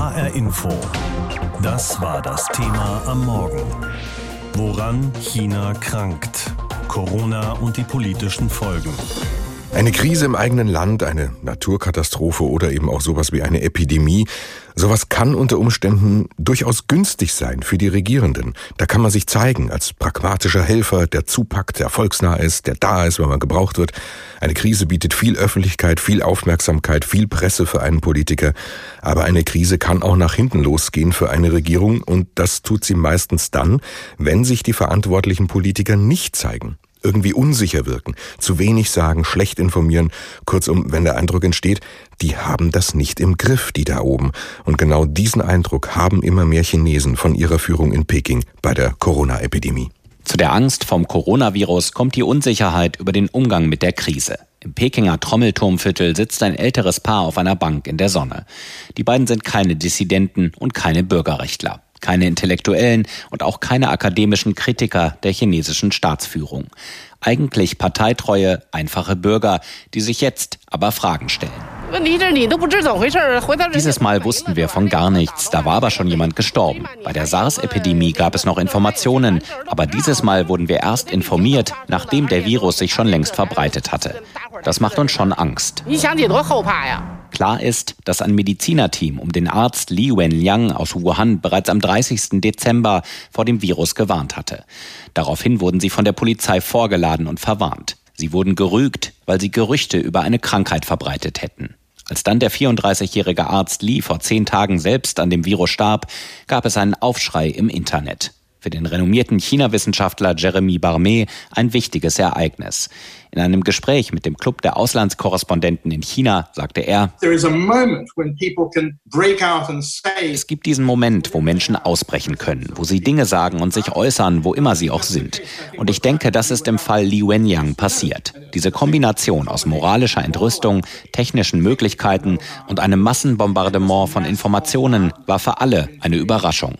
HR Info. Das war das Thema am Morgen. Woran China krankt. Corona und die politischen Folgen. Eine Krise im eigenen Land, eine Naturkatastrophe oder eben auch sowas wie eine Epidemie, sowas kann unter Umständen durchaus günstig sein für die Regierenden. Da kann man sich zeigen als pragmatischer Helfer, der zupackt, der volksnah ist, der da ist, wenn man gebraucht wird. Eine Krise bietet viel Öffentlichkeit, viel Aufmerksamkeit, viel Presse für einen Politiker. Aber eine Krise kann auch nach hinten losgehen für eine Regierung und das tut sie meistens dann, wenn sich die verantwortlichen Politiker nicht zeigen irgendwie unsicher wirken, zu wenig sagen, schlecht informieren, kurzum, wenn der Eindruck entsteht, die haben das nicht im Griff, die da oben. Und genau diesen Eindruck haben immer mehr Chinesen von ihrer Führung in Peking bei der Corona-Epidemie. Zu der Angst vom Coronavirus kommt die Unsicherheit über den Umgang mit der Krise. Im Pekinger Trommelturmviertel sitzt ein älteres Paar auf einer Bank in der Sonne. Die beiden sind keine Dissidenten und keine Bürgerrechtler keine Intellektuellen und auch keine akademischen Kritiker der chinesischen Staatsführung. Eigentlich parteitreue, einfache Bürger, die sich jetzt aber Fragen stellen. Dieses Mal wussten wir von gar nichts, da war aber schon jemand gestorben. Bei der SARS-Epidemie gab es noch Informationen, aber dieses Mal wurden wir erst informiert, nachdem der Virus sich schon längst verbreitet hatte. Das macht uns schon Angst. Klar ist, dass ein Medizinerteam um den Arzt Li Wenliang aus Wuhan bereits am 30. Dezember vor dem Virus gewarnt hatte. Daraufhin wurden sie von der Polizei vorgeladen und verwarnt. Sie wurden gerügt, weil sie Gerüchte über eine Krankheit verbreitet hätten. Als dann der 34-jährige Arzt Li vor zehn Tagen selbst an dem Virus starb, gab es einen Aufschrei im Internet. Für den renommierten China-Wissenschaftler Jeremy Barmet ein wichtiges Ereignis. In einem Gespräch mit dem Club der Auslandskorrespondenten in China sagte er, es gibt diesen Moment, wo Menschen ausbrechen können, wo sie Dinge sagen und sich äußern, wo immer sie auch sind. Und ich denke, das ist im Fall Li Wenyang passiert. Diese Kombination aus moralischer Entrüstung, technischen Möglichkeiten und einem Massenbombardement von Informationen war für alle eine Überraschung.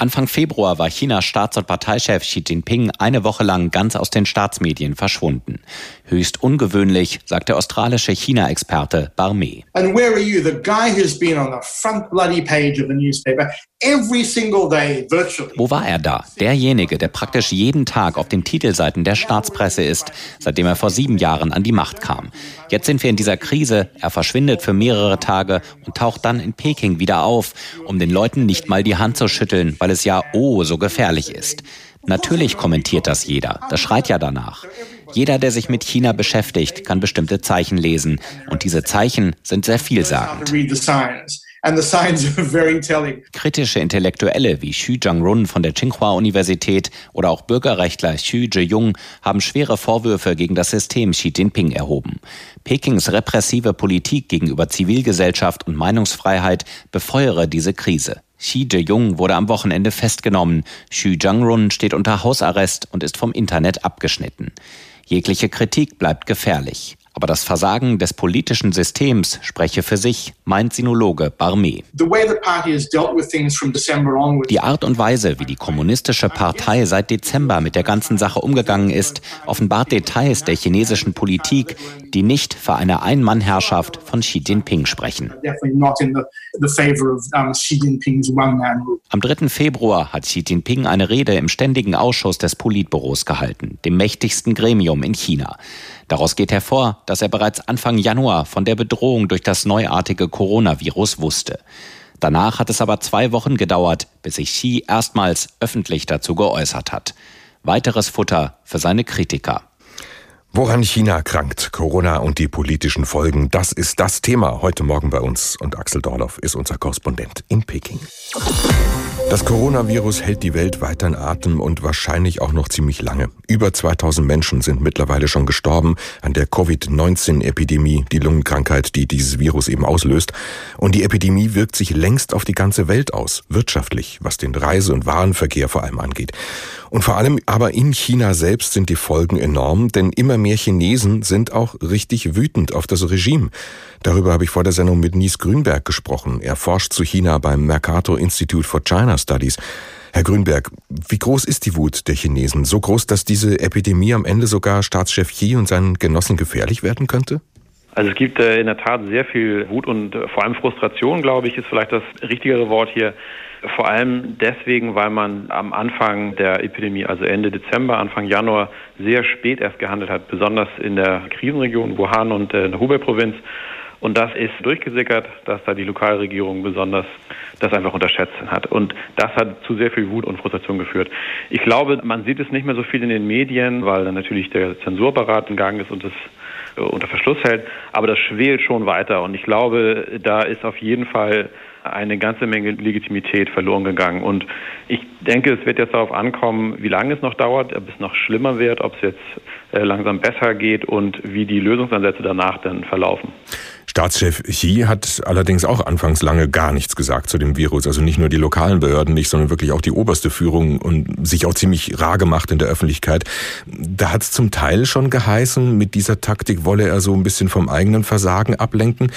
Anfang Februar war Chinas Staats- und Parteichef Xi Jinping eine Woche lang ganz aus den Staats Staatsmedien verschwunden. Höchst ungewöhnlich, sagt der australische China-Experte Barmé. And where are you? The guy who's been on the front bloody page of the newspaper Wo war er da? Derjenige, der praktisch jeden Tag auf den Titelseiten der Staatspresse ist, seitdem er vor sieben Jahren an die Macht kam. Jetzt sind wir in dieser Krise. Er verschwindet für mehrere Tage und taucht dann in Peking wieder auf, um den Leuten nicht mal die Hand zu schütteln, weil es ja oh so gefährlich ist. Natürlich kommentiert das jeder. Das schreit ja danach. Jeder, der sich mit China beschäftigt, kann bestimmte Zeichen lesen. Und diese Zeichen sind sehr vielsagend. Kritische Intellektuelle wie Xu Jiangrun von der Tsinghua-Universität oder auch Bürgerrechtler Xu Zheyong haben schwere Vorwürfe gegen das System Xi Jinping erhoben. Pekings repressive Politik gegenüber Zivilgesellschaft und Meinungsfreiheit befeuere diese Krise. Xi Jong wurde am Wochenende festgenommen. Xu Jiangrun steht unter Hausarrest und ist vom Internet abgeschnitten. Jegliche Kritik bleibt gefährlich. Aber das Versagen des politischen Systems spreche für sich, meint Sinologe Barmé. Die Art und Weise, wie die kommunistische Partei seit Dezember mit der ganzen Sache umgegangen ist, offenbart Details der chinesischen Politik, die nicht für eine Ein-Mann-Herrschaft von Xi Jinping sprechen. Am 3. Februar hat Xi Jinping eine Rede im Ständigen Ausschuss des Politbüros gehalten, dem mächtigsten Gremium in China. Daraus geht hervor, dass er bereits Anfang Januar von der Bedrohung durch das neuartige Coronavirus wusste. Danach hat es aber zwei Wochen gedauert, bis sich Xi erstmals öffentlich dazu geäußert hat. Weiteres Futter für seine Kritiker. Woran China krankt, Corona und die politischen Folgen, das ist das Thema heute Morgen bei uns. Und Axel Dorloff ist unser Korrespondent in Peking. Das Coronavirus hält die Welt weiter in Atem und wahrscheinlich auch noch ziemlich lange. Über 2000 Menschen sind mittlerweile schon gestorben an der Covid-19-Epidemie, die Lungenkrankheit, die dieses Virus eben auslöst. Und die Epidemie wirkt sich längst auf die ganze Welt aus, wirtschaftlich, was den Reise- und Warenverkehr vor allem angeht. Und vor allem aber in China selbst sind die Folgen enorm, denn immer mehr Chinesen sind auch richtig wütend auf das Regime. Darüber habe ich vor der Sendung mit Nies Grünberg gesprochen. Er forscht zu China beim Mercator Institute for China Studies. Herr Grünberg, wie groß ist die Wut der Chinesen? So groß, dass diese Epidemie am Ende sogar Staatschef Xi und seinen Genossen gefährlich werden könnte? Also es gibt äh, in der Tat sehr viel Wut und äh, vor allem Frustration, glaube ich, ist vielleicht das richtigere Wort hier. Vor allem deswegen, weil man am Anfang der Epidemie, also Ende Dezember, Anfang Januar, sehr spät erst gehandelt hat, besonders in der Krisenregion Wuhan und äh, in der Hubei-Provinz. Und das ist durchgesickert, dass da die Lokalregierung besonders das einfach unterschätzt hat. Und das hat zu sehr viel Wut und Frustration geführt. Ich glaube, man sieht es nicht mehr so viel in den Medien, weil dann natürlich der Zensurapparat in Gang ist und es unter Verschluss hält. Aber das schwelt schon weiter. Und ich glaube, da ist auf jeden Fall eine ganze Menge Legitimität verloren gegangen. Und ich denke, es wird jetzt darauf ankommen, wie lange es noch dauert, ob es noch schlimmer wird, ob es jetzt äh, langsam besser geht und wie die Lösungsansätze danach dann verlaufen. Staatschef Xi hat allerdings auch anfangs lange gar nichts gesagt zu dem Virus. Also nicht nur die lokalen Behörden nicht, sondern wirklich auch die oberste Führung und sich auch ziemlich rar gemacht in der Öffentlichkeit. Da hat es zum Teil schon geheißen, mit dieser Taktik wolle er so ein bisschen vom eigenen Versagen ablenken.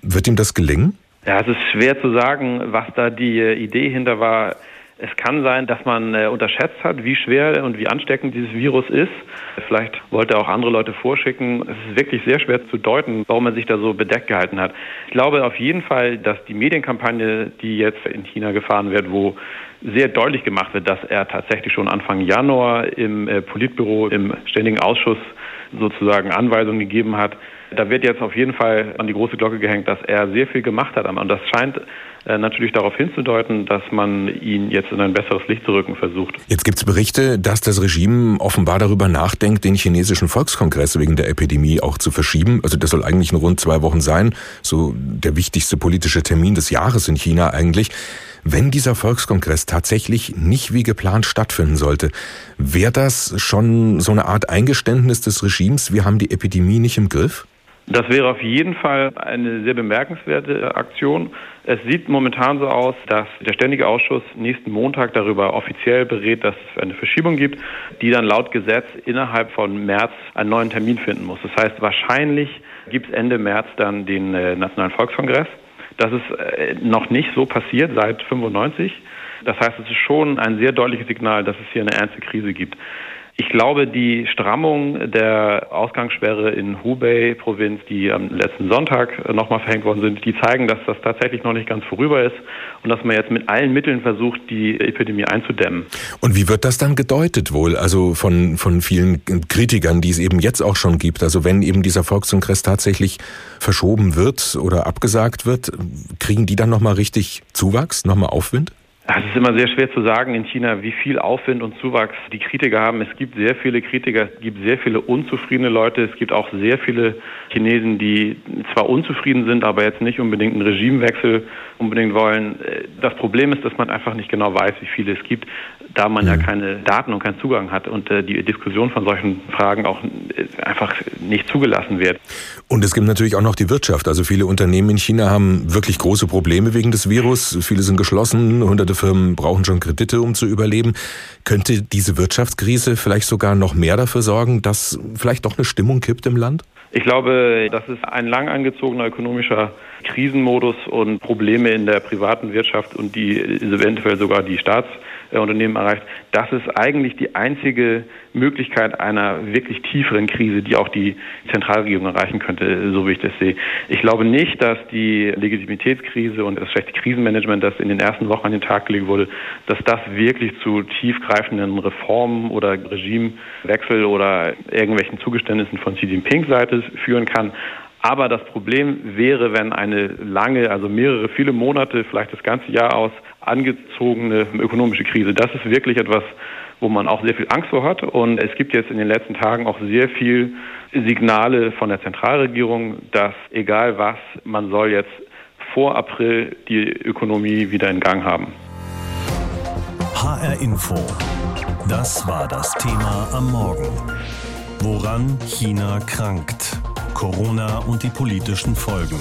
Wird ihm das gelingen? Ja, es ist schwer zu sagen, was da die äh, Idee hinter war. Es kann sein, dass man äh, unterschätzt hat, wie schwer und wie ansteckend dieses Virus ist. Vielleicht wollte er auch andere Leute vorschicken. Es ist wirklich sehr schwer zu deuten, warum er sich da so bedeckt gehalten hat. Ich glaube auf jeden Fall, dass die Medienkampagne, die jetzt in China gefahren wird, wo sehr deutlich gemacht wird, dass er tatsächlich schon Anfang Januar im äh, Politbüro, im Ständigen Ausschuss sozusagen Anweisungen gegeben hat, da wird jetzt auf jeden Fall an die große Glocke gehängt, dass er sehr viel gemacht hat. Und das scheint äh, natürlich darauf hinzudeuten, dass man ihn jetzt in ein besseres Licht zu rücken versucht. Jetzt gibt es Berichte, dass das Regime offenbar darüber nachdenkt, den chinesischen Volkskongress wegen der Epidemie auch zu verschieben. Also das soll eigentlich in rund zwei Wochen sein, so der wichtigste politische Termin des Jahres in China eigentlich. Wenn dieser Volkskongress tatsächlich nicht wie geplant stattfinden sollte, wäre das schon so eine Art Eingeständnis des Regimes, wir haben die Epidemie nicht im Griff? Das wäre auf jeden Fall eine sehr bemerkenswerte Aktion. Es sieht momentan so aus, dass der Ständige Ausschuss nächsten Montag darüber offiziell berät, dass es eine Verschiebung gibt, die dann laut Gesetz innerhalb von März einen neuen Termin finden muss. Das heißt, wahrscheinlich gibt es Ende März dann den äh, Nationalen Volkskongress. Das ist äh, noch nicht so passiert seit 95. Das heißt, es ist schon ein sehr deutliches Signal, dass es hier eine ernste Krise gibt. Ich glaube, die Strammung der Ausgangssperre in Hubei-Provinz, die am letzten Sonntag nochmal verhängt worden sind, die zeigen, dass das tatsächlich noch nicht ganz vorüber ist und dass man jetzt mit allen Mitteln versucht, die Epidemie einzudämmen. Und wie wird das dann gedeutet wohl? Also von, von vielen Kritikern, die es eben jetzt auch schon gibt. Also wenn eben dieser Volkskongress tatsächlich verschoben wird oder abgesagt wird, kriegen die dann nochmal richtig Zuwachs, nochmal Aufwind? Es ist immer sehr schwer zu sagen in China, wie viel Aufwind und Zuwachs die Kritiker haben. Es gibt sehr viele Kritiker, es gibt sehr viele unzufriedene Leute. Es gibt auch sehr viele Chinesen, die zwar unzufrieden sind, aber jetzt nicht unbedingt einen Regimewechsel unbedingt wollen. Das Problem ist, dass man einfach nicht genau weiß, wie viele es gibt, da man ja mhm. keine Daten und keinen Zugang hat und äh, die Diskussion von solchen Fragen auch äh, einfach nicht zugelassen wird. Und es gibt natürlich auch noch die Wirtschaft. Also viele Unternehmen in China haben wirklich große Probleme wegen des Virus. Viele sind geschlossen. Hunderte Firmen brauchen schon Kredite, um zu überleben. Könnte diese Wirtschaftskrise vielleicht sogar noch mehr dafür sorgen, dass vielleicht doch eine Stimmung kippt im Land? Ich glaube, das ist ein lang angezogener ökonomischer Krisenmodus und Probleme in der privaten Wirtschaft und die eventuell sogar die Staats Unternehmen erreicht. Das ist eigentlich die einzige Möglichkeit einer wirklich tieferen Krise, die auch die Zentralregierung erreichen könnte, so wie ich das sehe. Ich glaube nicht, dass die Legitimitätskrise und das schlechte Krisenmanagement, das in den ersten Wochen an den Tag gelegt wurde, dass das wirklich zu tiefgreifenden Reformen oder Regimewechsel oder irgendwelchen Zugeständnissen von Xi Jinping Seite führen kann. Aber das Problem wäre, wenn eine lange, also mehrere, viele Monate, vielleicht das ganze Jahr aus, angezogene ökonomische Krise, das ist wirklich etwas, wo man auch sehr viel Angst vor hat. Und es gibt jetzt in den letzten Tagen auch sehr viel Signale von der Zentralregierung, dass egal was, man soll jetzt vor April die Ökonomie wieder in Gang haben. HR Info. Das war das Thema am Morgen. Woran China krankt. Corona und die politischen Folgen.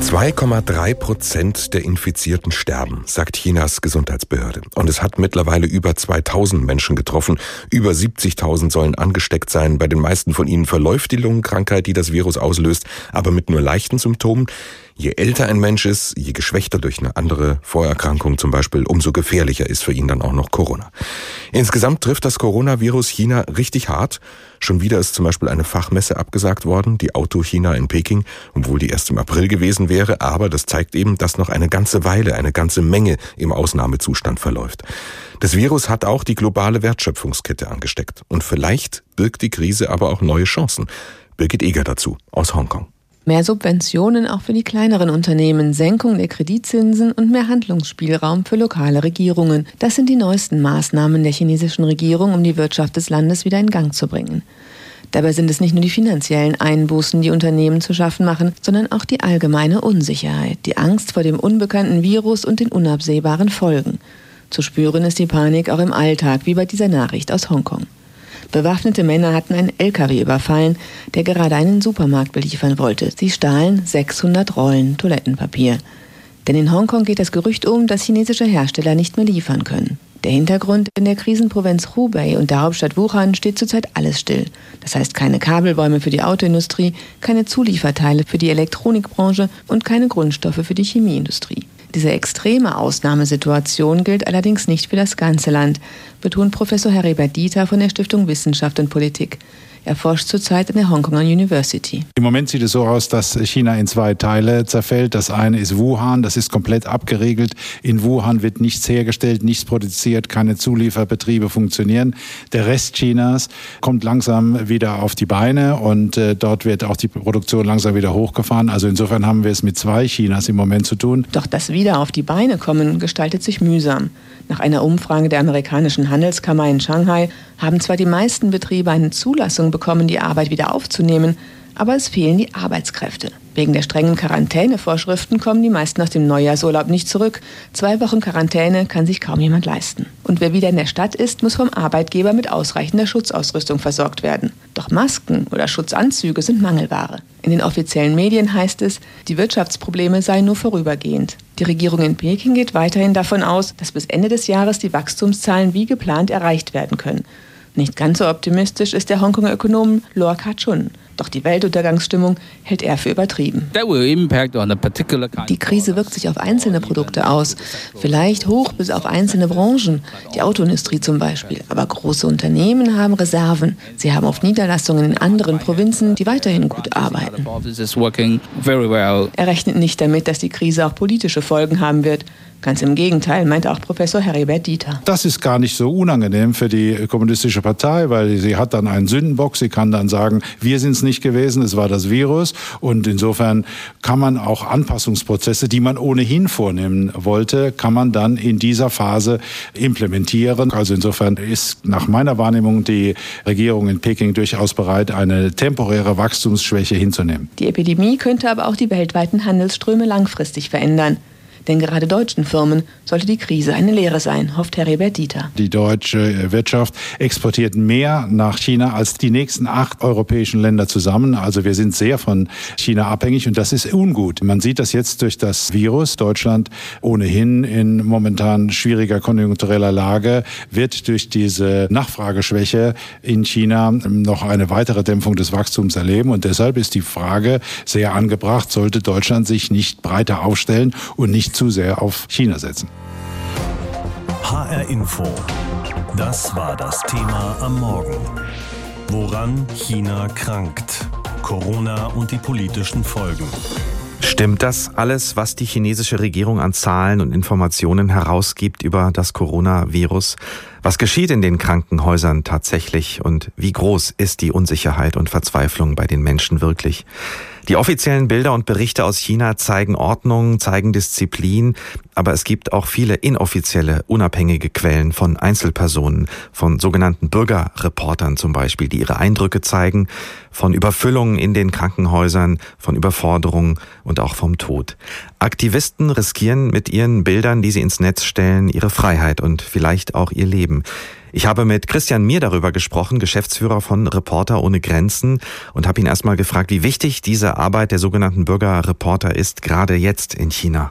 2,3 Prozent der Infizierten sterben, sagt Chinas Gesundheitsbehörde. Und es hat mittlerweile über 2000 Menschen getroffen. Über 70.000 sollen angesteckt sein. Bei den meisten von ihnen verläuft die Lungenkrankheit, die das Virus auslöst, aber mit nur leichten Symptomen. Je älter ein Mensch ist, je geschwächter durch eine andere Vorerkrankung zum Beispiel, umso gefährlicher ist für ihn dann auch noch Corona. Insgesamt trifft das Coronavirus China richtig hart. Schon wieder ist zum Beispiel eine Fachmesse abgesagt worden, die Auto China in Peking, obwohl die erst im April gewesen wäre. Aber das zeigt eben, dass noch eine ganze Weile, eine ganze Menge im Ausnahmezustand verläuft. Das Virus hat auch die globale Wertschöpfungskette angesteckt. Und vielleicht birgt die Krise aber auch neue Chancen. Birgit Eger dazu aus Hongkong. Mehr Subventionen auch für die kleineren Unternehmen, Senkung der Kreditzinsen und mehr Handlungsspielraum für lokale Regierungen. Das sind die neuesten Maßnahmen der chinesischen Regierung, um die Wirtschaft des Landes wieder in Gang zu bringen. Dabei sind es nicht nur die finanziellen Einbußen, die Unternehmen zu schaffen machen, sondern auch die allgemeine Unsicherheit, die Angst vor dem unbekannten Virus und den unabsehbaren Folgen. Zu spüren ist die Panik auch im Alltag, wie bei dieser Nachricht aus Hongkong. Bewaffnete Männer hatten einen LKW überfallen, der gerade einen Supermarkt beliefern wollte. Sie stahlen 600 Rollen Toilettenpapier. Denn in Hongkong geht das Gerücht um, dass chinesische Hersteller nicht mehr liefern können. Der Hintergrund in der Krisenprovinz Hubei und der Hauptstadt Wuhan steht zurzeit alles still. Das heißt keine Kabelbäume für die Autoindustrie, keine Zulieferteile für die Elektronikbranche und keine Grundstoffe für die Chemieindustrie. Diese extreme Ausnahmesituation gilt allerdings nicht für das ganze Land, betont Professor Heribert Dieter von der Stiftung Wissenschaft und Politik. Er forscht zurzeit an der Hongkonger University. Im Moment sieht es so aus, dass China in zwei Teile zerfällt. Das eine ist Wuhan, das ist komplett abgeriegelt. In Wuhan wird nichts hergestellt, nichts produziert, keine Zulieferbetriebe funktionieren. Der Rest Chinas kommt langsam wieder auf die Beine und äh, dort wird auch die Produktion langsam wieder hochgefahren. Also insofern haben wir es mit zwei Chinas im Moment zu tun. Doch das wieder auf die Beine kommen gestaltet sich mühsam. Nach einer Umfrage der amerikanischen Handelskammer in Shanghai haben zwar die meisten Betriebe eine Zulassung bekommen, die Arbeit wieder aufzunehmen, aber es fehlen die Arbeitskräfte. Wegen der strengen Quarantänevorschriften kommen die meisten nach dem Neujahrsurlaub nicht zurück. Zwei Wochen Quarantäne kann sich kaum jemand leisten. Und wer wieder in der Stadt ist, muss vom Arbeitgeber mit ausreichender Schutzausrüstung versorgt werden. Doch Masken oder Schutzanzüge sind Mangelware. In den offiziellen Medien heißt es, die Wirtschaftsprobleme seien nur vorübergehend. Die Regierung in Peking geht weiterhin davon aus, dass bis Ende des Jahres die Wachstumszahlen wie geplant erreicht werden können. Nicht ganz so optimistisch ist der Hongkonger Ökonom Lor Ka-chun. Doch die Weltuntergangsstimmung hält er für übertrieben. Die Krise wirkt sich auf einzelne Produkte aus, vielleicht hoch bis auf einzelne Branchen, die Autoindustrie zum Beispiel. Aber große Unternehmen haben Reserven. Sie haben oft Niederlassungen in anderen Provinzen, die weiterhin gut arbeiten. Er rechnet nicht damit, dass die Krise auch politische Folgen haben wird. Ganz im Gegenteil, meint auch Professor Heribert Dieter. Das ist gar nicht so unangenehm für die kommunistische Partei, weil sie hat dann einen Sündenbock. Sie kann dann sagen, wir sind es nicht gewesen, es war das Virus. Und insofern kann man auch Anpassungsprozesse, die man ohnehin vornehmen wollte, kann man dann in dieser Phase implementieren. Also insofern ist nach meiner Wahrnehmung die Regierung in Peking durchaus bereit, eine temporäre Wachstumsschwäche hinzunehmen. Die Epidemie könnte aber auch die weltweiten Handelsströme langfristig verändern. Denn gerade deutschen Firmen sollte die Krise eine Lehre sein, hofft Heribert Dieter. Die deutsche Wirtschaft exportiert mehr nach China als die nächsten acht europäischen Länder zusammen. Also wir sind sehr von China abhängig und das ist ungut. Man sieht das jetzt durch das Virus. Deutschland ohnehin in momentan schwieriger konjunktureller Lage wird durch diese Nachfrageschwäche in China noch eine weitere Dämpfung des Wachstums erleben. Und deshalb ist die Frage sehr angebracht, sollte Deutschland sich nicht breiter aufstellen und nicht zu sehr auf China setzen. HR Info. Das war das Thema am Morgen. Woran China krankt. Corona und die politischen Folgen. Stimmt das alles, was die chinesische Regierung an Zahlen und Informationen herausgibt über das Coronavirus? Was geschieht in den Krankenhäusern tatsächlich und wie groß ist die Unsicherheit und Verzweiflung bei den Menschen wirklich? Die offiziellen Bilder und Berichte aus China zeigen Ordnung, zeigen Disziplin, aber es gibt auch viele inoffizielle, unabhängige Quellen von Einzelpersonen, von sogenannten Bürgerreportern zum Beispiel, die ihre Eindrücke zeigen, von Überfüllungen in den Krankenhäusern, von Überforderungen und auch vom Tod. Aktivisten riskieren mit ihren Bildern, die sie ins Netz stellen, ihre Freiheit und vielleicht auch ihr Leben. Ich habe mit Christian Mier darüber gesprochen, Geschäftsführer von Reporter ohne Grenzen, und habe ihn erstmal gefragt, wie wichtig diese Arbeit der sogenannten Bürgerreporter ist, gerade jetzt in China.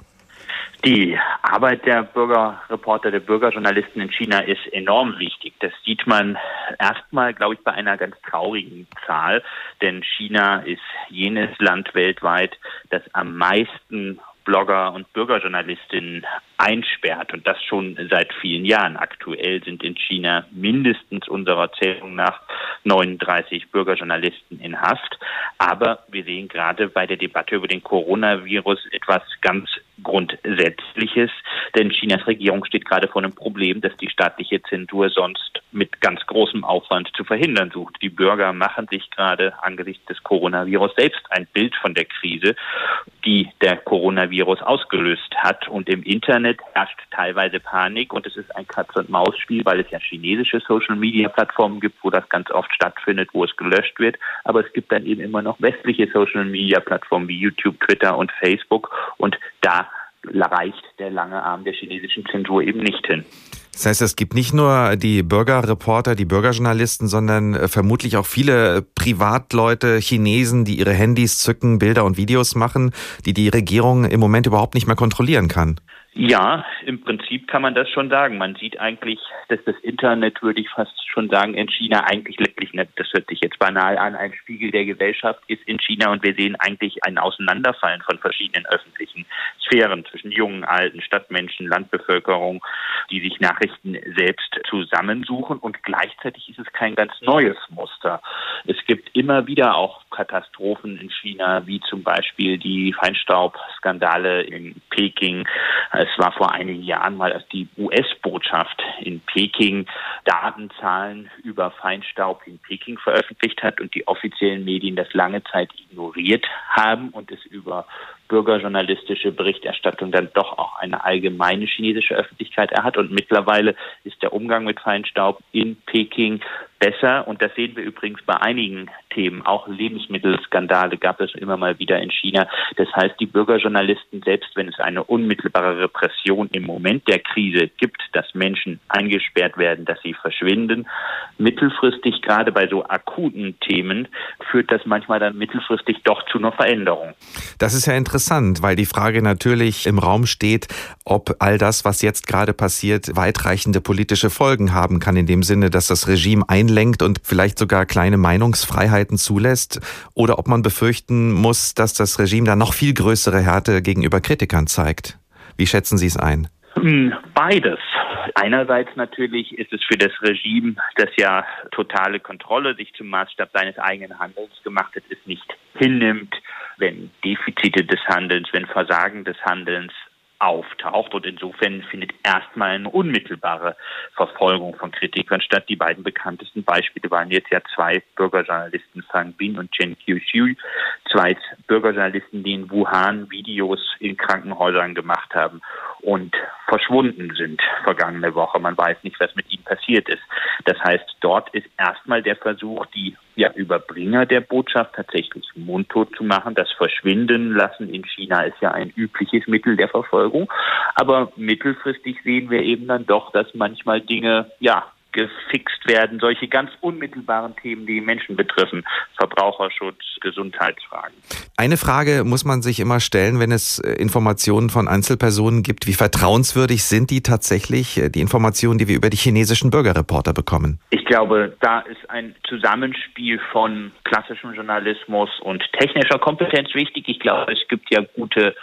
Die Arbeit der Bürgerreporter, der Bürgerjournalisten in China ist enorm wichtig. Das sieht man erstmal, glaube ich, bei einer ganz traurigen Zahl, denn China ist jenes Land weltweit, das am meisten Blogger und Bürgerjournalistinnen einsperrt und das schon seit vielen Jahren. Aktuell sind in China mindestens unserer Zählung nach 39 Bürgerjournalisten in Haft. Aber wir sehen gerade bei der Debatte über den Coronavirus etwas ganz Grundsätzliches, denn Chinas Regierung steht gerade vor einem Problem, das die staatliche Zensur sonst mit ganz großem Aufwand zu verhindern sucht. Die Bürger machen sich gerade angesichts des Coronavirus selbst ein Bild von der Krise, die der Coronavirus ausgelöst hat. Und im Internet herrscht teilweise Panik und es ist ein Katz-und-Maus-Spiel, weil es ja chinesische Social-Media-Plattformen gibt, wo das ganz oft stattfindet, wo es gelöscht wird. Aber es gibt dann eben immer noch westliche Social-Media-Plattformen wie YouTube, Twitter und Facebook und da reicht der lange Arm der chinesischen Zensur eben nicht hin. Das heißt, es gibt nicht nur die Bürgerreporter, die Bürgerjournalisten, sondern äh, vermutlich auch viele Privatleute, Chinesen, die ihre Handys zücken, Bilder und Videos machen, die die Regierung im Moment überhaupt nicht mehr kontrollieren kann. Ja, im Prinzip kann man das schon sagen. Man sieht eigentlich, dass das Internet, würde ich fast schon sagen, in China eigentlich letztlich, das hört sich jetzt banal an, ein Spiegel der Gesellschaft ist in China und wir sehen eigentlich ein Auseinanderfallen von verschiedenen öffentlichen Sphären zwischen jungen, alten, Stadtmenschen, Landbevölkerung, die sich Nachrichten selbst zusammensuchen und gleichzeitig ist es kein ganz neues Muster. Es gibt immer wieder auch Katastrophen in China, wie zum Beispiel die Feinstaubskandale in Peking. Es war vor einigen Jahren mal, als die US-Botschaft in Peking Datenzahlen über Feinstaub in Peking veröffentlicht hat und die offiziellen Medien das lange Zeit ignoriert haben und es über bürgerjournalistische Berichterstattung dann doch auch eine allgemeine chinesische Öffentlichkeit erhat. Und mittlerweile ist der Umgang mit Feinstaub in Peking besser. Und das sehen wir übrigens bei einigen Themen. Auch Lebensmittelskandale gab es immer mal wieder in China. Das heißt, die Bürgerjournalisten, selbst wenn es eine unmittelbare Repression im Moment der Krise gibt, dass Menschen eingesperrt werden, dass sie verschwinden, mittelfristig, gerade bei so akuten Themen, führt das manchmal dann mittelfristig doch zu einer Veränderung. Das ist ja interessant, weil die Frage natürlich im Raum steht, ob all das, was jetzt gerade passiert, weitreichende politische Folgen haben kann, in dem Sinne, dass das Regime ein einlenkt und vielleicht sogar kleine Meinungsfreiheiten zulässt oder ob man befürchten muss, dass das Regime da noch viel größere Härte gegenüber Kritikern zeigt. Wie schätzen Sie es ein? Hm, beides. Einerseits natürlich ist es für das Regime, das ja totale Kontrolle sich zum Maßstab seines eigenen Handelns gemacht hat, es nicht hinnimmt, wenn Defizite des Handelns, wenn Versagen des Handelns auftaucht. Und insofern findet erstmal eine unmittelbare Verfolgung von Kritikern statt. Die beiden bekanntesten Beispiele waren jetzt ja zwei Bürgerjournalisten, Fang Bin und Chen Qiuxiu, zwei Bürgerjournalisten, die in Wuhan Videos in Krankenhäusern gemacht haben und verschwunden sind vergangene Woche. Man weiß nicht, was mit ihnen passiert ist. Das heißt, dort ist erstmal der Versuch, die ja, Überbringer der Botschaft tatsächlich mundtot zu machen. Das Verschwinden lassen in China ist ja ein übliches Mittel der Verfolgung. Aber mittelfristig sehen wir eben dann doch, dass manchmal Dinge, ja, gefixt werden, solche ganz unmittelbaren Themen, die Menschen betreffen, Verbraucherschutz, Gesundheitsfragen. Eine Frage muss man sich immer stellen, wenn es äh, Informationen von Einzelpersonen gibt. Wie vertrauenswürdig sind die tatsächlich, äh, die Informationen, die wir über die chinesischen Bürgerreporter bekommen? Ich glaube, da ist ein Zusammenspiel von klassischem Journalismus und technischer Kompetenz wichtig. Ich glaube, es gibt ja gute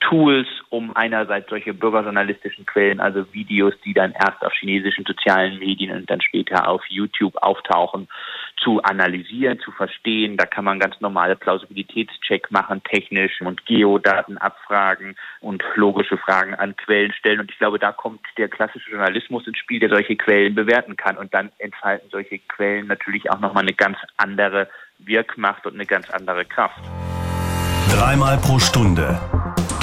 Tools, um einerseits solche bürgerjournalistischen Quellen, also Videos, die dann erst auf chinesischen sozialen Medien und dann später auf YouTube auftauchen, zu analysieren, zu verstehen. Da kann man ganz normale Plausibilitätscheck machen, technisch und Geodaten abfragen und logische Fragen an Quellen stellen. Und ich glaube, da kommt der klassische Journalismus ins Spiel, der solche Quellen bewerten kann. Und dann entfalten solche Quellen natürlich auch nochmal eine ganz andere Wirkmacht und eine ganz andere Kraft. Dreimal pro Stunde